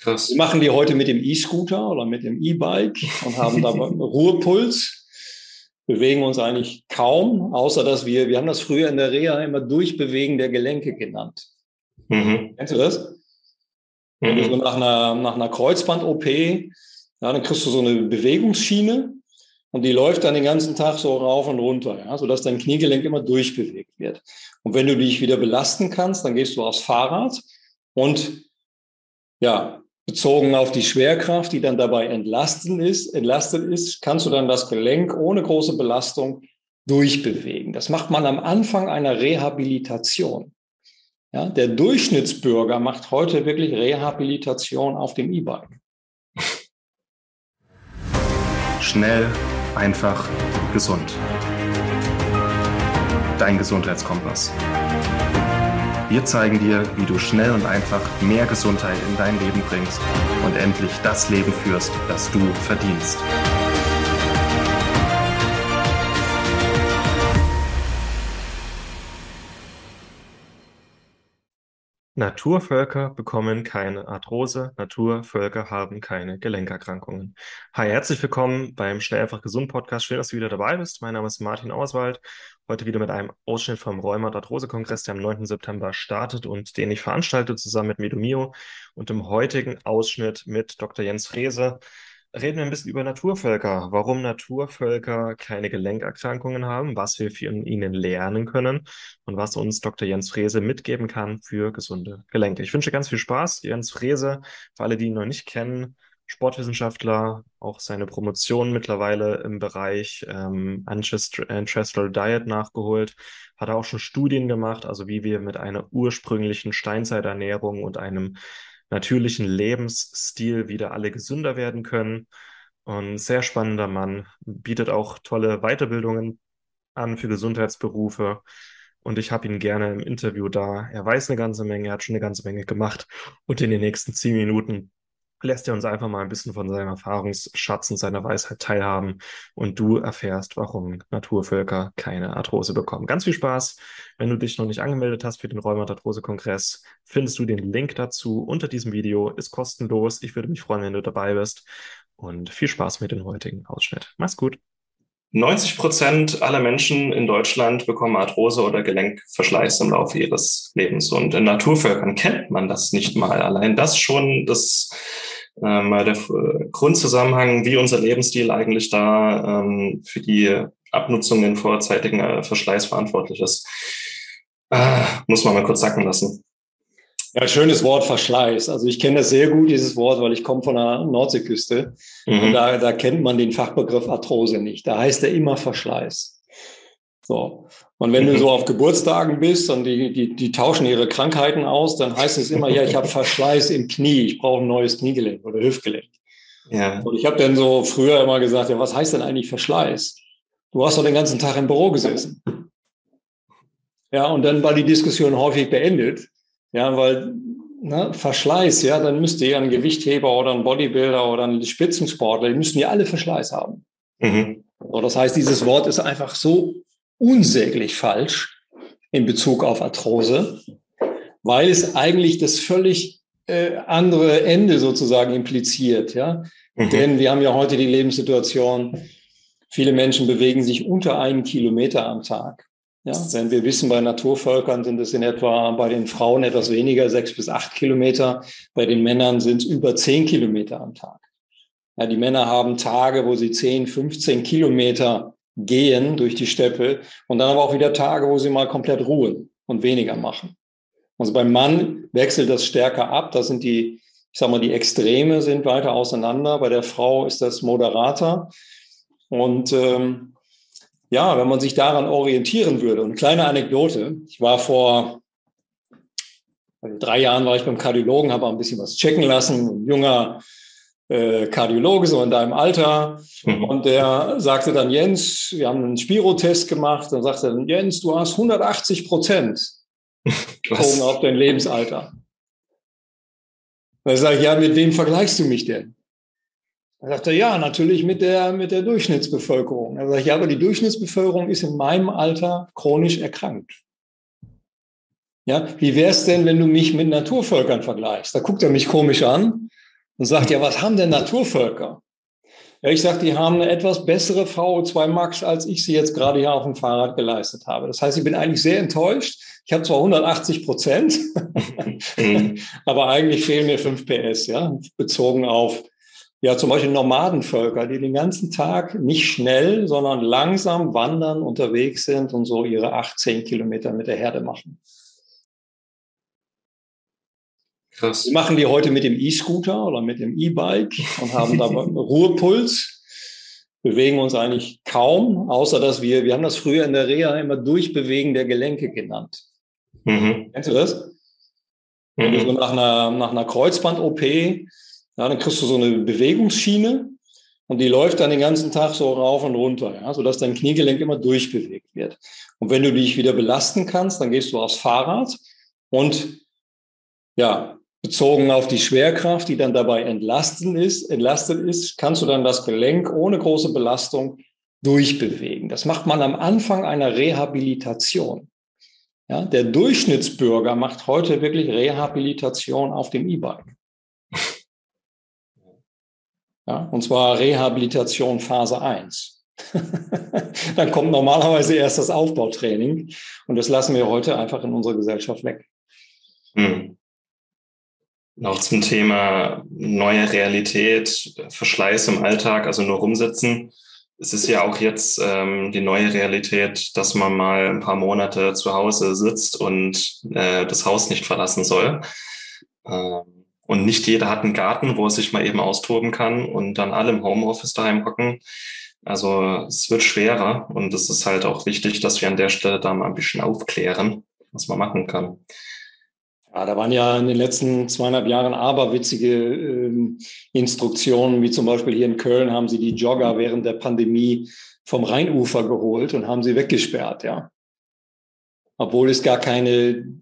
Krass. Wir machen die heute mit dem E-Scooter oder mit dem E-Bike und haben da Ruhepuls bewegen uns eigentlich kaum, außer dass wir, wir haben das früher in der Reha immer Durchbewegen der Gelenke genannt. Mhm. Kennst du das? Wenn du so nach einer, nach einer Kreuzband-OP, ja, dann kriegst du so eine Bewegungsschiene und die läuft dann den ganzen Tag so rauf und runter, ja, sodass dein Kniegelenk immer durchbewegt wird. Und wenn du dich wieder belasten kannst, dann gehst du aufs Fahrrad und ja, bezogen auf die Schwerkraft, die dann dabei entlastet ist, entlastet ist, kannst du dann das Gelenk ohne große Belastung durchbewegen. Das macht man am Anfang einer Rehabilitation. Ja, der Durchschnittsbürger macht heute wirklich Rehabilitation auf dem E-Bike. Schnell, einfach, gesund. Dein Gesundheitskompass. Wir zeigen dir, wie du schnell und einfach mehr Gesundheit in dein Leben bringst und endlich das Leben führst, das du verdienst. Naturvölker bekommen keine Arthrose, Naturvölker haben keine Gelenkerkrankungen. Hi, herzlich willkommen beim Schnell einfach gesund Podcast. Schön, dass du wieder dabei bist. Mein Name ist Martin Auswald Heute wieder mit einem Ausschnitt vom Rheuma-Arthrose-Kongress, der am 9. September startet und den ich veranstalte zusammen mit Medomio. Und im heutigen Ausschnitt mit Dr. Jens Frese reden wir ein bisschen über Naturvölker, warum Naturvölker keine Gelenkerkrankungen haben, was wir von ihnen lernen können und was uns Dr. Jens Frese mitgeben kann für gesunde Gelenke. Ich wünsche ganz viel Spaß. Jens Frese, für alle, die ihn noch nicht kennen, Sportwissenschaftler, auch seine Promotion mittlerweile im Bereich ähm, Ancestral Diet nachgeholt, hat er auch schon Studien gemacht, also wie wir mit einer ursprünglichen Steinzeiternährung und einem natürlichen Lebensstil wieder alle gesünder werden können. Und sehr spannender Mann, bietet auch tolle Weiterbildungen an für Gesundheitsberufe. Und ich habe ihn gerne im Interview da. Er weiß eine ganze Menge, er hat schon eine ganze Menge gemacht. Und in den nächsten zehn Minuten lässt er uns einfach mal ein bisschen von seinem Erfahrungsschatz und seiner Weisheit teilhaben und du erfährst, warum Naturvölker keine Arthrose bekommen. Ganz viel Spaß. Wenn du dich noch nicht angemeldet hast für den Rheumatarthrose-Kongress, findest du den Link dazu unter diesem Video. Ist kostenlos. Ich würde mich freuen, wenn du dabei bist. Und viel Spaß mit dem heutigen Ausschnitt. Mach's gut. 90 Prozent aller Menschen in Deutschland bekommen Arthrose oder Gelenkverschleiß im Laufe ihres Lebens. Und in Naturvölkern kennt man das nicht mal. Allein das schon, das mal der äh, Grundzusammenhang, wie unser Lebensstil eigentlich da ähm, für die Abnutzung in vorzeitigen äh, Verschleiß verantwortlich ist. Äh, muss man mal kurz sacken lassen. Ja, schönes Wort Verschleiß. Also ich kenne das sehr gut, dieses Wort, weil ich komme von der Nordseeküste. Mhm. Und da, da kennt man den Fachbegriff Arthrose nicht. Da heißt er immer Verschleiß. So. Und wenn mhm. du so auf Geburtstagen bist und die, die, die tauschen ihre Krankheiten aus, dann heißt es immer, ja, ich habe Verschleiß im Knie, ich brauche ein neues Kniegelenk oder Hüftgelenk. Ja. Und ich habe dann so früher immer gesagt, ja, was heißt denn eigentlich Verschleiß? Du hast doch den ganzen Tag im Büro gesessen. Ja, und dann war die Diskussion häufig beendet. Ja, weil ne, Verschleiß, ja, dann müsste ja ein Gewichtheber oder ein Bodybuilder oder ein Spitzensportler, die müssen ja alle Verschleiß haben. Mhm. So, das heißt, dieses Wort ist einfach so unsäglich falsch in Bezug auf Arthrose, weil es eigentlich das völlig äh, andere Ende sozusagen impliziert, ja. Mhm. Denn wir haben ja heute die Lebenssituation, viele Menschen bewegen sich unter einen Kilometer am Tag. Ja, wenn wir wissen, bei Naturvölkern sind es in etwa bei den Frauen etwas weniger, sechs bis acht Kilometer. Bei den Männern sind es über zehn Kilometer am Tag. Ja, die Männer haben Tage, wo sie zehn, 15 Kilometer gehen durch die Steppe und dann aber auch wieder Tage, wo sie mal komplett ruhen und weniger machen. Also beim Mann wechselt das stärker ab. Da sind die, ich sag mal, die Extreme sind weiter auseinander. Bei der Frau ist das moderater. Und ähm, ja, wenn man sich daran orientieren würde. Und kleine Anekdote. Ich war vor also drei Jahren war ich beim Kardiologen, habe ein bisschen was checken lassen. Ein junger äh, Kardiologe, so in deinem Alter. Mhm. Und der sagte dann, Jens, wir haben einen Spirotest gemacht. Dann sagte er, Jens, du hast 180 Prozent bezogen auf dein Lebensalter. Dann sage ich, ja, mit wem vergleichst du mich denn? Er sagte, ja, natürlich mit der, mit der Durchschnittsbevölkerung. Er sagt, ja, aber die Durchschnittsbevölkerung ist in meinem Alter chronisch erkrankt. Ja, wie wäre es denn, wenn du mich mit Naturvölkern vergleichst? Da guckt er mich komisch an und sagt, ja, was haben denn Naturvölker? Ja, ich sage, die haben eine etwas bessere VO2 Max, als ich sie jetzt gerade hier auf dem Fahrrad geleistet habe. Das heißt, ich bin eigentlich sehr enttäuscht. Ich habe zwar 180 Prozent, mhm. aber eigentlich fehlen mir 5 PS, ja, bezogen auf ja, zum Beispiel Nomadenvölker, die den ganzen Tag nicht schnell, sondern langsam wandern, unterwegs sind und so ihre 18 Kilometer mit der Herde machen. Krass. Wir machen die heute mit dem E-Scooter oder mit dem E-Bike und haben da einen Ruhepuls, bewegen uns eigentlich kaum, außer dass wir, wir haben das früher in der Reha immer Durchbewegen der Gelenke genannt. Mhm. Kennst du das? Mhm. So nach einer, nach einer Kreuzband-OP ja, dann kriegst du so eine Bewegungsschiene und die läuft dann den ganzen Tag so rauf und runter, ja, sodass dein Kniegelenk immer durchbewegt wird. Und wenn du dich wieder belasten kannst, dann gehst du aufs Fahrrad und ja, bezogen auf die Schwerkraft, die dann dabei entlastet ist, entlastet ist, kannst du dann das Gelenk ohne große Belastung durchbewegen. Das macht man am Anfang einer Rehabilitation. Ja, der Durchschnittsbürger macht heute wirklich Rehabilitation auf dem E-Bike. Ja, und zwar Rehabilitation Phase 1. Dann kommt normalerweise erst das Aufbautraining und das lassen wir heute einfach in unserer Gesellschaft weg. Hm. Noch zum Thema neue Realität, Verschleiß im Alltag, also nur rumsitzen. Es ist ja auch jetzt ähm, die neue Realität, dass man mal ein paar Monate zu Hause sitzt und äh, das Haus nicht verlassen soll. Ähm, und nicht jeder hat einen Garten, wo er sich mal eben austoben kann und dann alle im Homeoffice daheim hocken. Also es wird schwerer und es ist halt auch wichtig, dass wir an der Stelle da mal ein bisschen aufklären, was man machen kann. Ja, da waren ja in den letzten zweieinhalb Jahren aberwitzige äh, Instruktionen, wie zum Beispiel hier in Köln haben sie die Jogger während der Pandemie vom Rheinufer geholt und haben sie weggesperrt, ja. Obwohl es gar keine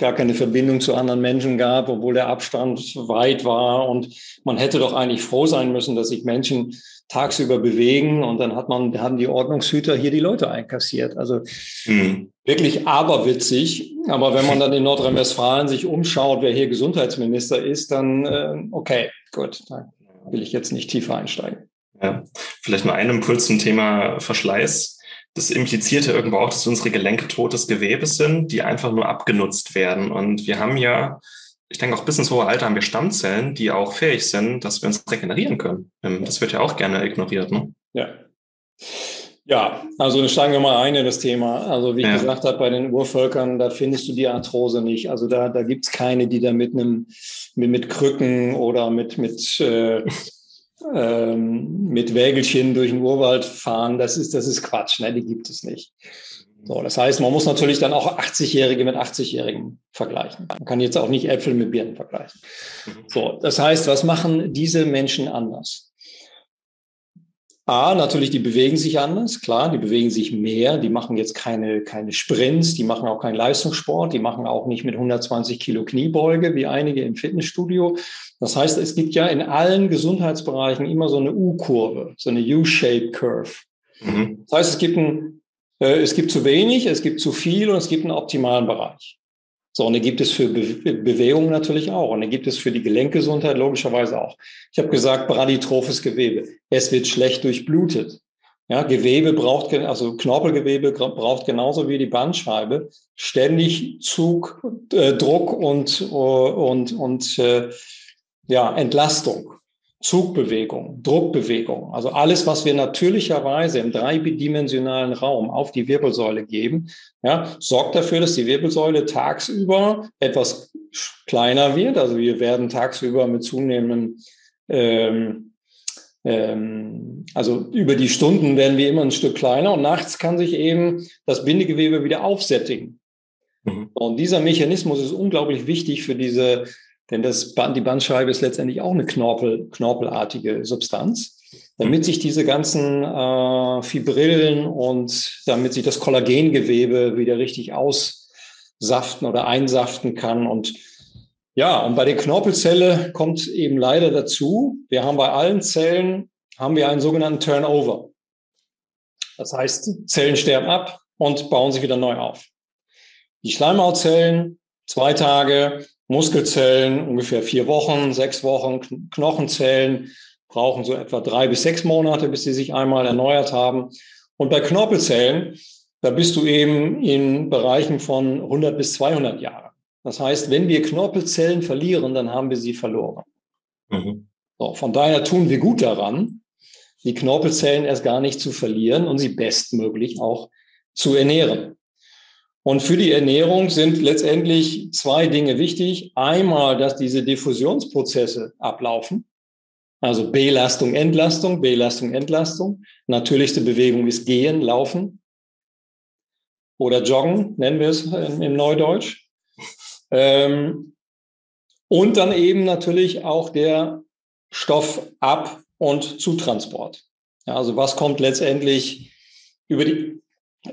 gar keine Verbindung zu anderen Menschen gab, obwohl der Abstand weit war. Und man hätte doch eigentlich froh sein müssen, dass sich Menschen tagsüber bewegen. Und dann hat man, haben die Ordnungshüter hier die Leute einkassiert. Also mhm. wirklich aberwitzig. Aber wenn man dann in Nordrhein-Westfalen sich umschaut, wer hier Gesundheitsminister ist, dann äh, okay, gut, da will ich jetzt nicht tiefer einsteigen. Ja, vielleicht nur einen Impuls zum Thema Verschleiß das impliziert ja irgendwo auch, dass unsere Gelenke totes Gewebe sind, die einfach nur abgenutzt werden. Und wir haben ja, ich denke auch bis ins hohe Alter haben wir Stammzellen, die auch fähig sind, dass wir uns regenerieren können. Ähm, das wird ja auch gerne ignoriert. Ne? Ja. Ja, also steigen wir mal ein in das Thema. Also wie ich ja. gesagt habe, bei den Urvölkern, da findest du die Arthrose nicht. Also da, da gibt's keine, die da mit einem mit, mit Krücken oder mit, mit äh, ähm, mit Wägelchen durch den Urwald fahren, das ist, das ist Quatsch, ne? die gibt es nicht. So, das heißt, man muss natürlich dann auch 80-Jährige mit 80-Jährigen vergleichen. Man kann jetzt auch nicht Äpfel mit Birnen vergleichen. Mhm. So, das heißt, was machen diese Menschen anders? A, natürlich, die bewegen sich anders, klar, die bewegen sich mehr, die machen jetzt keine, keine Sprints, die machen auch keinen Leistungssport, die machen auch nicht mit 120 Kilo Kniebeuge wie einige im Fitnessstudio. Das heißt, es gibt ja in allen Gesundheitsbereichen immer so eine U-Kurve, so eine U-Shaped Curve. Mhm. Das heißt, es gibt, ein, äh, es gibt zu wenig, es gibt zu viel und es gibt einen optimalen Bereich. So, und den gibt es für Be Bewegung natürlich auch. Und den gibt es für die Gelenkgesundheit logischerweise auch. Ich habe gesagt, braditrophes Gewebe. Es wird schlecht durchblutet. Ja, Gewebe braucht, also Knorpelgewebe braucht genauso wie die Bandscheibe ständig Zug, äh, Druck und, und, und äh, ja, Entlastung. Zugbewegung, Druckbewegung, also alles, was wir natürlicherweise im dreidimensionalen Raum auf die Wirbelsäule geben, ja, sorgt dafür, dass die Wirbelsäule tagsüber etwas kleiner wird. Also wir werden tagsüber mit zunehmendem, ähm, ähm, also über die Stunden werden wir immer ein Stück kleiner und nachts kann sich eben das Bindegewebe wieder aufsättigen. Mhm. Und dieser Mechanismus ist unglaublich wichtig für diese denn das, die Bandscheibe ist letztendlich auch eine Knorpel, knorpelartige Substanz. Damit sich diese ganzen äh, Fibrillen und damit sich das Kollagengewebe wieder richtig aussaften oder einsaften kann. Und ja, und bei der Knorpelzelle kommt eben leider dazu, wir haben bei allen Zellen, haben wir einen sogenannten Turnover. Das heißt, Zellen sterben ab und bauen sich wieder neu auf. Die Schleimhautzellen zwei Tage, Muskelzellen ungefähr vier Wochen, sechs Wochen, Knochenzellen brauchen so etwa drei bis sechs Monate, bis sie sich einmal erneuert haben. Und bei Knorpelzellen, da bist du eben in Bereichen von 100 bis 200 Jahren. Das heißt, wenn wir Knorpelzellen verlieren, dann haben wir sie verloren. Mhm. So, von daher tun wir gut daran, die Knorpelzellen erst gar nicht zu verlieren und sie bestmöglich auch zu ernähren. Und für die Ernährung sind letztendlich zwei Dinge wichtig. Einmal, dass diese Diffusionsprozesse ablaufen. Also Belastung, Entlastung, Belastung, Entlastung. Natürlichste Bewegung ist Gehen, Laufen oder Joggen, nennen wir es im Neudeutsch. Ähm, und dann eben natürlich auch der Stoffab- und Zutransport. Also was kommt letztendlich über die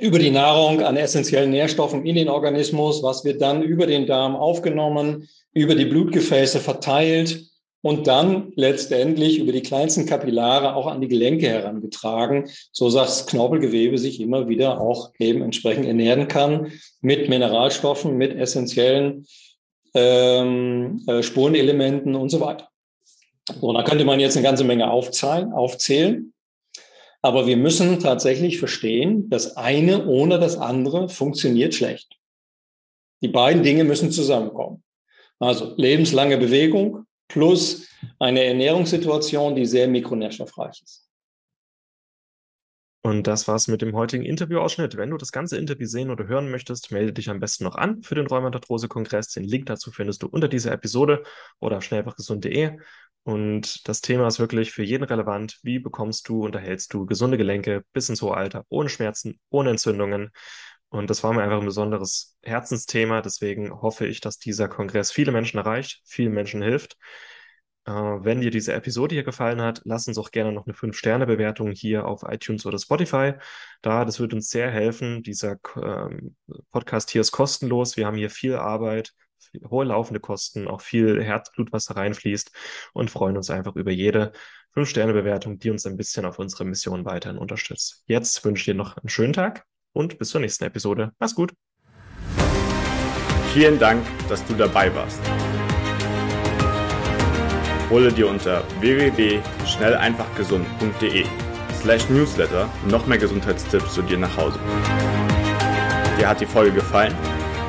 über die Nahrung an essentiellen Nährstoffen in den Organismus, was wird dann über den Darm aufgenommen, über die Blutgefäße verteilt und dann letztendlich über die kleinsten Kapillare auch an die Gelenke herangetragen, so dass das Knorpelgewebe sich immer wieder auch eben entsprechend ernähren kann mit Mineralstoffen, mit essentiellen ähm, äh, Spurenelementen und so weiter. So, da könnte man jetzt eine ganze Menge aufzählen. aufzählen. Aber wir müssen tatsächlich verstehen, das eine ohne das andere funktioniert schlecht. Die beiden Dinge müssen zusammenkommen. Also lebenslange Bewegung plus eine Ernährungssituation, die sehr mikronährstoffreich ist. Und das war's mit dem heutigen Interviewausschnitt. Wenn du das ganze Interview sehen oder hören möchtest, melde dich am besten noch an für den Rheumatarthrose-Kongress. Den Link dazu findest du unter dieser Episode oder auf schnellfachgesund.de. Und das Thema ist wirklich für jeden relevant. Wie bekommst du, unterhältst du gesunde Gelenke bis ins hohe Alter, ohne Schmerzen, ohne Entzündungen? Und das war mir einfach ein besonderes Herzensthema. Deswegen hoffe ich, dass dieser Kongress viele Menschen erreicht, vielen Menschen hilft. Äh, wenn dir diese Episode hier gefallen hat, lass uns auch gerne noch eine 5-Sterne-Bewertung hier auf iTunes oder Spotify da. Das wird uns sehr helfen. Dieser ähm, Podcast hier ist kostenlos. Wir haben hier viel Arbeit, hohe laufende Kosten, auch viel Herzblut, was da reinfließt und freuen uns einfach über jede 5-Sterne-Bewertung, die uns ein bisschen auf unsere Mission weiterhin unterstützt. Jetzt wünsche ich dir noch einen schönen Tag und bis zur nächsten Episode. Mach's gut. Vielen Dank, dass du dabei warst. Hole dir unter www.schnelleinfachgesund.de slash newsletter noch mehr Gesundheitstipps zu dir nach Hause. Dir hat die Folge gefallen?